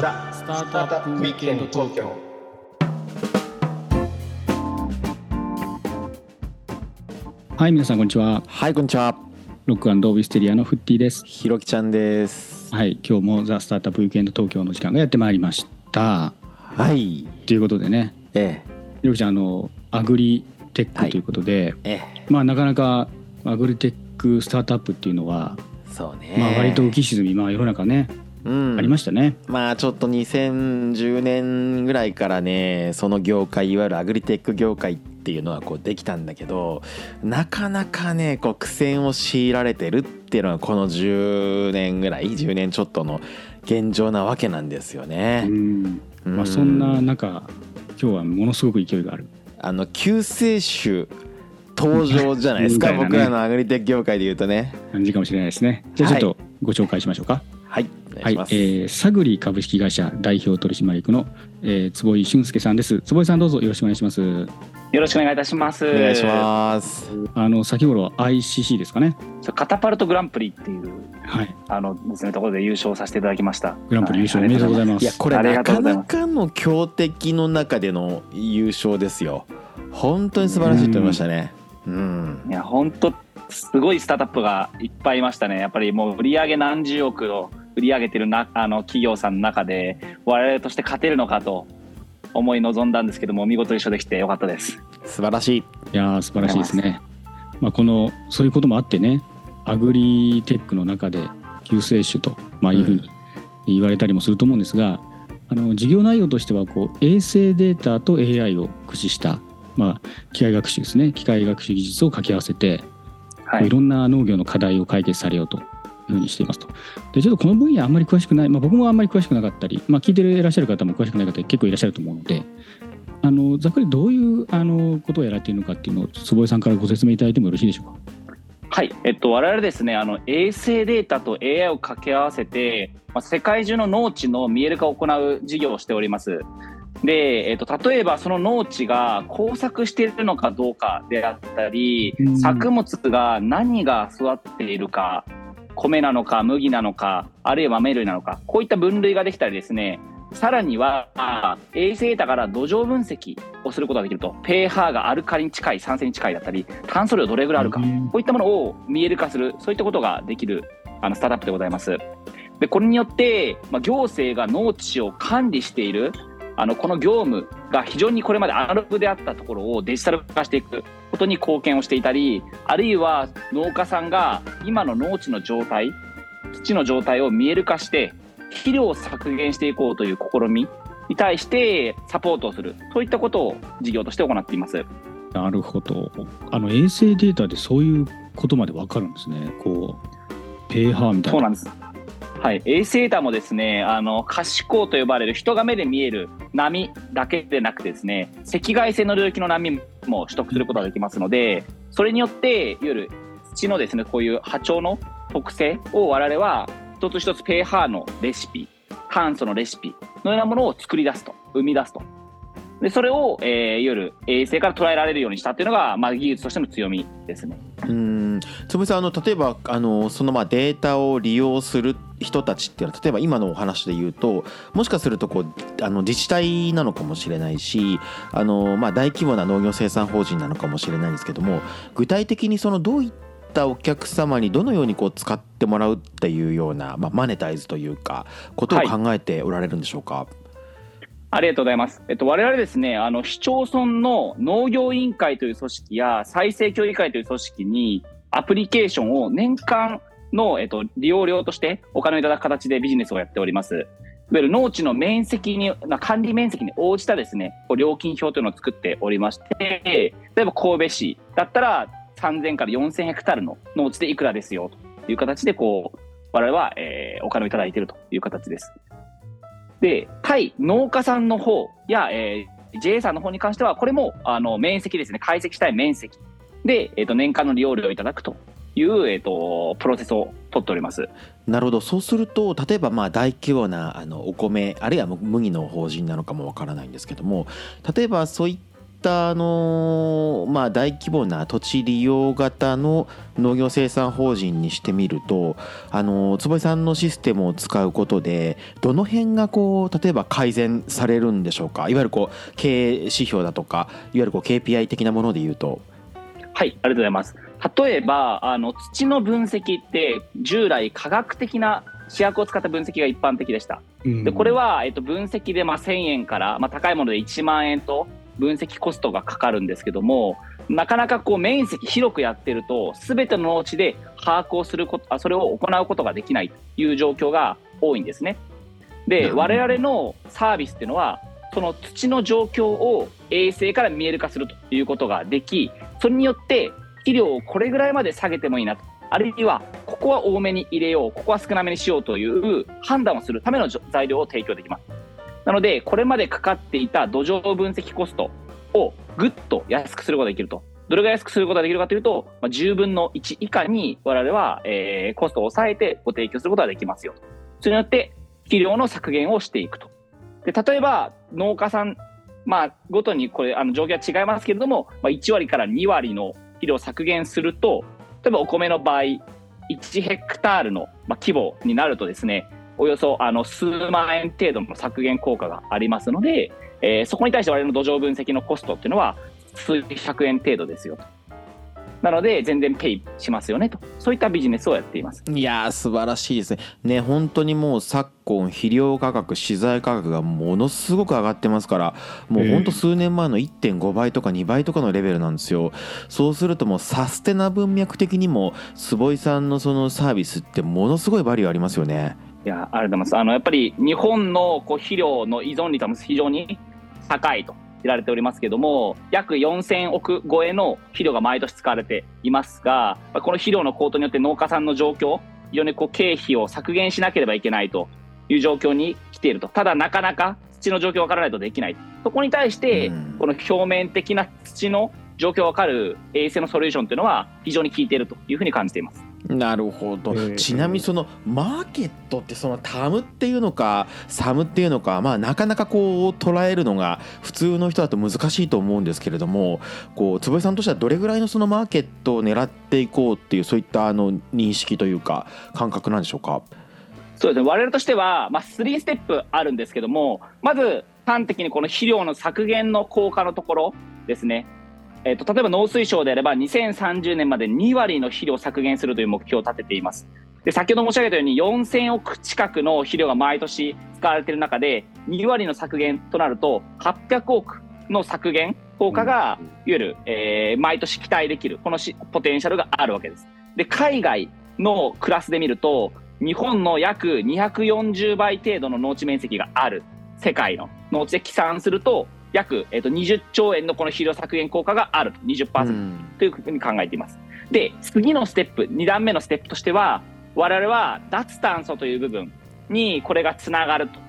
ザ・スタートアップウィークエンド東京はい、皆さんこんにちは。はいこんにちは。ロックウィステリアのフッティです。ひろきちゃんです。はい、今日もザ・スタートアップウィークエンド東京の時間がやってまいりました。はい。ということでね、えひろきちゃん、あの、アグリテッはい。クということで、ええ。まあなかなかアグリテックスタートアップっていうのは、えそうね。まあ割と浮き沈み、まあ世の中ね、うんありましたね。まあちょっと2010年ぐらいからねその業界いわゆるアグリテック業界っていうのはこうできたんだけどなかなかねこう苦戦を強いられてるっていうのはこの10年ぐらい10年ちょっとの現状なわけなんですようね。ん。うんまあそんな中、今日はものすごく勢いがある。あの救世主登場じゃないですか、ね僕らのアグリテック業界で言うとね。感じかもしれないですね。じゃあちょっとご紹介しましょうか。はいお願はいいしま、す。えー、サグリ株式会社代表取締役の、えー、坪井俊介さんです。坪井さんどうぞよろしくお願いします。よろしくお願いいたします。お願いします。あの先頃 ICC ですかね。す。カタパルトグランプリっていうはい。あのですねところで優勝させていただきました。グランプリ優勝はおめでとうございまます。いやこれなかなかの強敵の中での優勝ですよ。本当に素晴らしいと思いましたね。うん。す。いや本当すごいスタートアップがいっぱいいましたね。やっぱりもう売り上げ何十億を売り上げてるなあの企業さんの中で我々として勝てるのかと思い臨んだんですけども見事優勝できてよかったです。素晴らしい。いやー素晴らしいですね。まあこのそういうこともあってね、アグリテックの中で救世主とまあいうふうに言われたりもすると思うんですが、あの事業内容としてはこう衛星データと AI を駆使したまあ機械学習ですね、機械学習技術を掛け合わせて。はいい。ろんな農業の課題を解決されようというふうにしていますと。でちょっとこの分野あんまり詳しくない、まあ、僕もあんまり詳しくなかったり、まあ、聞いていらっしゃる方も詳しくない方結構いらっしゃると思うのであのざっくりどういうあのことをやられているのかっていうのを坪井さんからご説明いただいてもよろしいでしょうか？はい、えっと、我々ですね、あの衛星データと AI を掛け合わせて、まあ、世界中の農地の見える化を行う事業をしております。で、えっと、例えばその農地が耕作しているのかどうかであったり、うん作物が何が育っているか、米なのか麦なのか、あるいは豆類なのか、こういった分類ができたりですね、さらにはあ衛星データから土壌分析をすることができると、pH がアルカリに近い、酸性に近いだったり、炭素量どれぐらいあるか、うんこういったものを見える化する、そういったことができるあのスタートアップでございます。で、これによって、まあ、行政が農地を管理している、あのこの業務が非常にこれまでアナログであったところをデジタル化していくことに貢献をしていたり、あるいは農家さんが今の農地の状態、土の状態を見える化して、肥料を削減していこうという試みに対してサポートをする、そういったことを事業として行っています。なるほどあの衛星データでそういうことまでわかるんですね。こう pH みたいな。そうなんです。はい、衛星データもですね、あの可視光と呼ばれる人が目で見える波だけでなくてですね、赤外線の領域の波も取得することができますので、それによっていわゆる土のですねこういう波長の特性を我々は一つ一つ pH のレシピ、炭素のレシピのようなものを作り出すと、生み出すと。でそれを、えー、いわゆる衛星から捉えられるようにしたっていうのが、まあ、技術としての強みですね。うん。つぶさんあの例えばあのそのまあデータを利用する人たちっていうのは例えば今のお話で言うともしかするとこうあの自治体なのかもしれないしあのまあ大規模な農業生産法人なのかもしれないんですけども具体的にそのどういったお客様にどのようにこう使ってもらうっていうような、まあ、マネタイズというかことを考えておられるんでしょうか？ありがとうございます。えっと、我々ですね、あの、市町村の農業委員会という組織や再生協議会という組織にアプリケーションを年間の、えっと、利用料としてお金をいただく形でビジネスをやっております。いわゆる農地の面積に、管理面積に応じたですね、料金表というのを作っておりまして、例えば神戸市だったら3000から4000ヘクタールの農地でいくらですよという形で、こう、我々は、えーお金をいただいているという形です。で、対農家さんの方や、えー JA さんの方に関しては、これもあの面積ですね、解析したい面積。で、えー、と年間の利用料をいただくという、えー、とプロセスを取っております。なるほど。そうすると例えばまあ大規模なあのお米あるいは麦の法人なのかもわからないんですけども例えばそういっったあのまあ大規模な土地利用型の農業生産法人にしてみるとあの坪井さんのシステムを使うことでどの辺がこう例えば改善されるんでしょうか？いわゆるこう経営指標だとかいわゆるこう KPI 的なものでいうと。はい、ありがとうございます。例えば、あの土の分析って従来科学的な試薬を使った分析が一般的でした。でこれは、えっと、分析でまあ1000円から、まあ、高いもので1万円と分析コストがかかるんですけどもなかなかこう面積広くやってると全ての農地で把握をすることあそれを行うことができないという状況が多いんですね。で我々のサービスっていうのはその土の状況を衛星から見える化するということができそれによって肥料をこれぐらいまで下げてもいいなと。あるいはここは多めに入れようここは少なめにしようという判断をするための材料を提供できますなのでこれまでかかっていた土壌分析コストをぐっと安くすることができると。どれが安くすることができるかというと、まあ、10分の1以下に我々は、えーコストを抑えてご提供することができますよと。それによって肥料の削減をしていくと。で例えば農家さんまあ、ごとにこれあの状況は違いますけれども、まあ、1割から2割の肥料削減すると例えばお米の場合1ヘクタールの、規模になるとですねおよそあの数万円程度の削減効果がありますので、えーそこに対して我々の土壌分析のコストっていうのは数百円程度ですよと。なので全然ペイしますよねとそういったビジネスをやっています。いやー素晴らしいですね。ね本当にもう昨今肥料価格資材価格がものすごく上がってますからもう本当数年前の1.5倍とか2倍とかのレベルなんですよ。そうするともうサステナ文脈的にも坪井さんのそのサービスってものすごいバリューありますよね。いやありがとうございます。あのやっぱり日本のこう肥料の依存率は非常に高いと知られておりますけども、約4000億超えの肥料が毎年使われていますが、この肥料の高騰によって農家さんの状況、非常にこう経費を削減しなければいけないという状況に来ていると。ただなかなか土の状況がわからないとできない。そこに対してうん、この表面的な土の状況がわかる衛星のソリューションというのは非常に効いているというふうに感じています。なるほど、えーちなみにそのマーケットってそのタムっていうのかサムっていうのかまあなかなかこう捉えるのが普通の人だと難しいと思うんですけれどもこう坪井さんとしてはどれぐらいのそのマーケットを狙っていこうっていうそういったあの認識というか感覚なんでしょうか？そうですね。我々としては、まあ、3ステップあるんですけどもまず端的にこの肥料の削減の効果のところですね、えっと例えば農水省であれば2030年まで2割の肥料を削減するという目標を立てています。で先ほど申し上げたように4000億近くの肥料が毎年使われている中で2割の削減となると800億の削減効果がいわゆる、えー毎年期待できるこのしポテンシャルがあるわけです。で海外のクラスで見ると日本の約240倍程度の農地面積がある世界の農地で起算すると約、えっと20兆円のこの肥料削減効果があると20%うんというふうに考えています。で次のステップ2段目のステップとしては我々は脱炭素という部分にこれがつながると。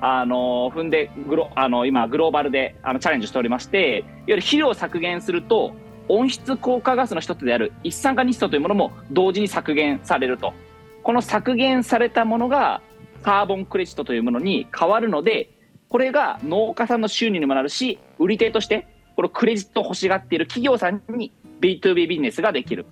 あの踏んでグロあの今グローバルであのチャレンジしておりましていわゆる肥料を削減すると温室効果ガスの一つである一酸化二素というものも同時に削減されるとこの削減されたものがカーボンクレジットというものに変わるのでこれが農家さんの収入にもなるし売り手としてこのクレジットを欲しがっている企業さんに B2B ビジネスができる。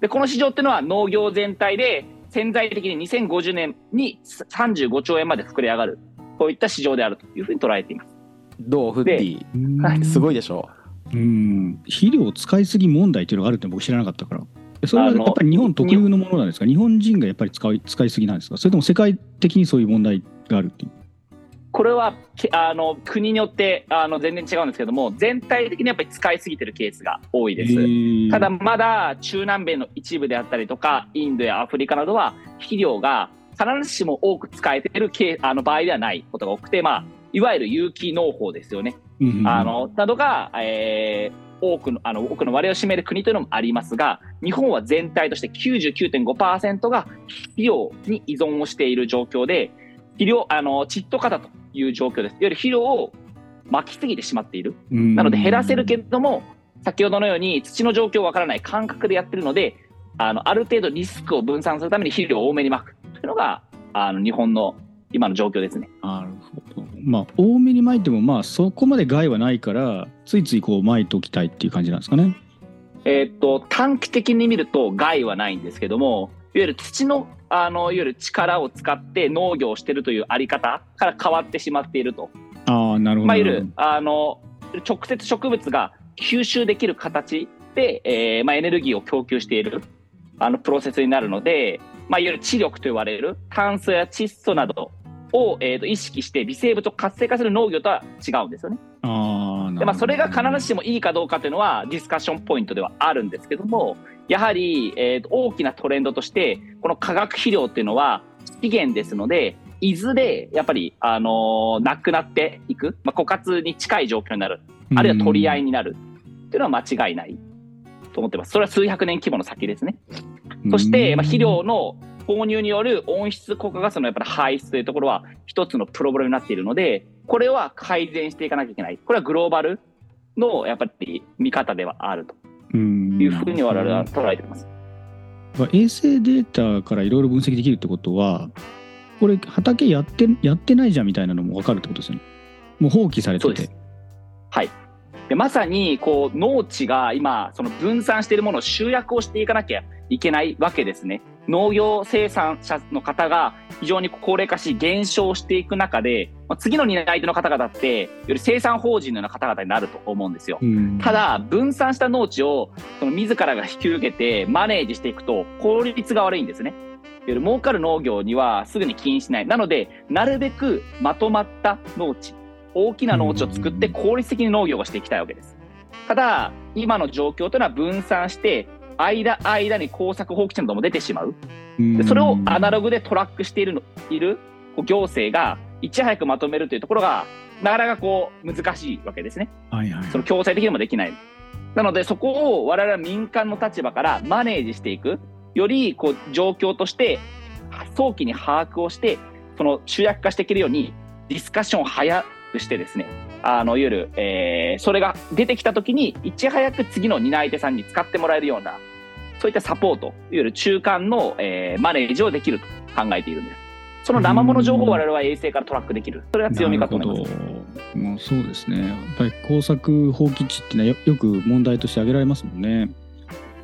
でこの市場っていうのは農業全体で潜在的に2050年に35兆円まで膨れ上がる。こういった市場であるというふうに捉えています。どうフッディはい。すごいでしょう。ん。肥料使いすぎ問題っていうのがあるって僕知らなかったから。それはやっぱり日本特有のものなんですか？日本人がやっぱり使い使いすぎなんですか？それとも世界的にそういう問題があるっていう？これはけあの国によってあの全然違うんですけども全体的にやっぱり使いすぎてるケースが多いです。ただまだ中南米の一部であったりとかインドやアフリカなどは肥料が必ずしも多く使えているあの場合ではないことが多くて、まあ、いわゆる有機農法ですよね、うんうんあのなどが、えー多くのあの多くの割合を占める国というのもありますが日本は全体として99.5%が肥料に依存をしている状況で肥料あの窒素過多という状況です。いわゆる肥料を撒きすぎてしまっている。うん。なので減らせるけれども、先ほどのように土の状況わからない感覚でやってるので、あのある程度リスクを分散するために肥料を多めにまく。というのがあの日本の今の状況ですね。なるほど。まあ多めに撒いてもまあそこまで害はないからついついこう撒いておきたいっていう感じなんですかね。えーっと短期的に見ると害はないんですけどもいわゆる土のあのいわゆる力を使って農業をしているというあり方から変わってしまっていると、ああなるほど。まあ、いわゆるあの直接植物が吸収できる形で、えーまあ、エネルギーを供給しているあのプロセスになるので、まあ、いわゆる知力と言われる炭素や窒素などを、えー、と意識して微生物を活性化する農業とは違うんですよね。あでまあ、それが必ずしもいいかどうかというのはディスカッションポイントではあるんですけどもやはり、えーと大きなトレンドとしてこの化学肥料っていうのは資源ですのでいずれやっぱり、あのーなくなっていく、まあ、枯渇に近い状況になるあるいは取り合いになるっていうのは間違いないと思ってます。それは数百年規模の先ですね。そして、まあ、肥料の投入による温室効果ガスのやっぱり排出というところは一つのプロブレムになっているのでこれは改善していかなきゃいけないこれはグローバルのやっぱり見方ではあるとうんいうふうに我々は捉えてます。まあ衛星データからいろいろ分析できるってことはこれ畑やってやってないじゃんみたいなのも分かるってことですよね。もう放棄されてて。はい。でまさにこう農地が今その分散しているものを集約をしていかなきゃいけないわけですね。農業生産者の方が非常に高齢化し減少していく中で、まあ次の担い手の方々ってより生産法人のような方々になると思うんですよ。うんただ分散した農地をその自らが引き受けてマネージしていくと効率が悪いんですね。いわゆる儲かる農業にはすぐに起因しない。なのでなるべくまとまった農地大きな農地を作って効率的に農業をしていきたいわけです。ただ今の状況というのは分散して間間に耕作放棄地なども出てしまう。でそれをアナログでトラックしているのいる行政がいち早くまとめるというところがなかなかこう難しいわけですね。はいはいその強制的にもできない。なのでそこを我々は民間の立場からマネージしていくよりこう状況として早期に把握をしてその集約化していけるようにディスカッションを早くしてですねあのいわゆる、えーそれが出てきた時にいち早く次の担い手さんに使ってもらえるようなそういったサポートいわゆる中間の、えーマネージをできると考えているんです。その生物情報を我々は衛星からトラックできる。それが強みかと思います。もうそうですねやっぱり工作放棄地ってのはよよく問題として挙げられますもんね。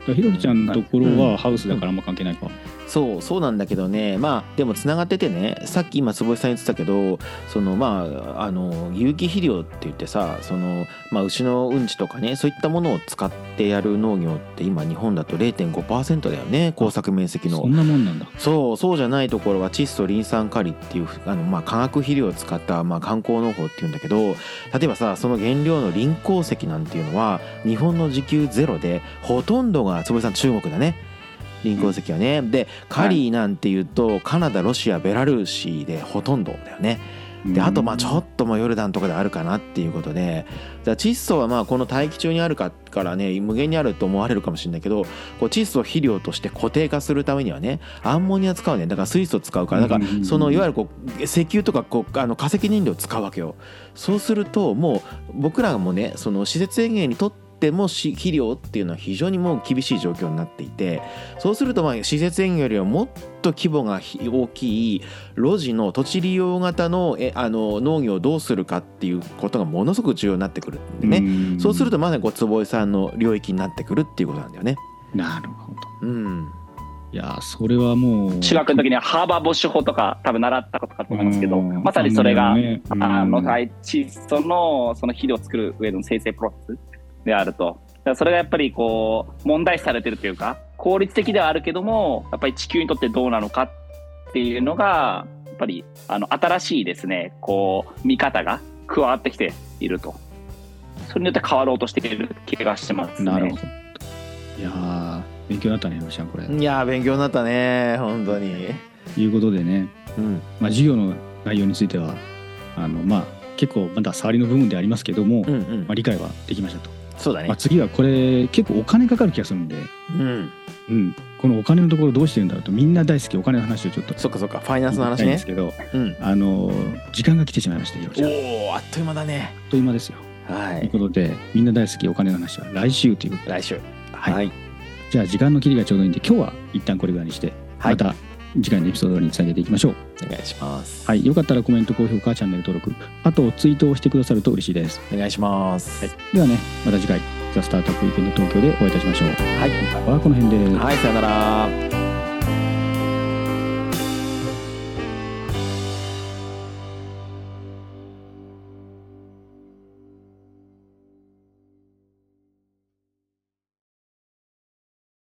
ひろきちゃんのところはハウスだからあんま関係ないか。そうそうなんだけどね。まあでもつながっててね。さっき今坪井さん言ってたけどそのまああの有機肥料って言ってさその、まあ、牛のうんちとかねそういったものを使ってやる農業って今日本だと0.5%だよね。耕作面積の。そんなもんなんだ。そうそうじゃないところは窒素リン酸カリっていうあの、まあ、化学肥料を使った、まあ、観光農法っていうんだけど例えばさその原料のリン鉱石なんていうのは日本の自給ゼロでほとんどが坪井さん中国だねリン鉱石はね、でカリーなんていうとカナダロシアベラルーシでほとんどだよね。であとまあちょっとまあヨルダンとかであるかなっていうことで。だから窒素はまあこの大気中にあるかからね無限にあると思われるかもしれないけどこう窒素を肥料として固定化するためにはねアンモニア使うね。だから水素使うから。だからうんそのいわゆるこう石油とかこうあの化石燃料を使うわけよ。そうするともう僕らもねその施設園芸にとってもし肥料っていうのは非常にもう厳しい状況になっていてそうするとまあ施設園芸よりはもっと規模がひ大きい路地の土地利用型のえあの農業をどうするかっていうことがものすごく重要になってくるんでね、ねそうするとまさにこう坪井さんの領域になってくるっていうことなんだよね。なるほど。うん、いやーそれはもう中学の時にはハーバーボッシュ法とか多分習ったことかと思いますけど、うん。まさにそれが、ね。うん。あの、はい、窒素のその肥料を作る上での生成プロセスであると。だからそれがやっぱりこう、問題視されてるというか、効率的ではあるけども、やっぱり地球にとってどうなのかっていうのが、やっぱり、あの、新しいですね、こう、見方が加わってきていると。それによって変わろうとしている気がしてますね。なるほど。いやー勉強になったねロシアンこれ。いやー勉強になったね本当に。ということでね、うんまあ、授業の内容についてはあのまあ結構まだ触りの部分でありますけども、うんうんまあ、理解はできましたと。そうだねまあ、。次はこれ結構お金かかる気がするんで、うんうん、このお金のところどうしてるんだろうとみんな大好きお金の話をちょっとそっかそっかファイナンスの話ねです。けどうん。あの時間が来てしまいましたよおおあっという間だね。という間ですよ。はい。ということでみんな大好きお金の話は来週ということで来週。はいはい。じゃあ時間の切りがちょうどいいんで今日は一旦これぐらいにして、はいまた次回のエピソードにつなげていきましょう。お願いします。はいよかったらコメント高評価チャンネル登録あとツイートをしてくださると嬉しいです。お願いします。ではねまた次回ザ・スタートアップウィークエンド東京でお会いいたしましょう。はい。今回はこの辺で、はいさよなら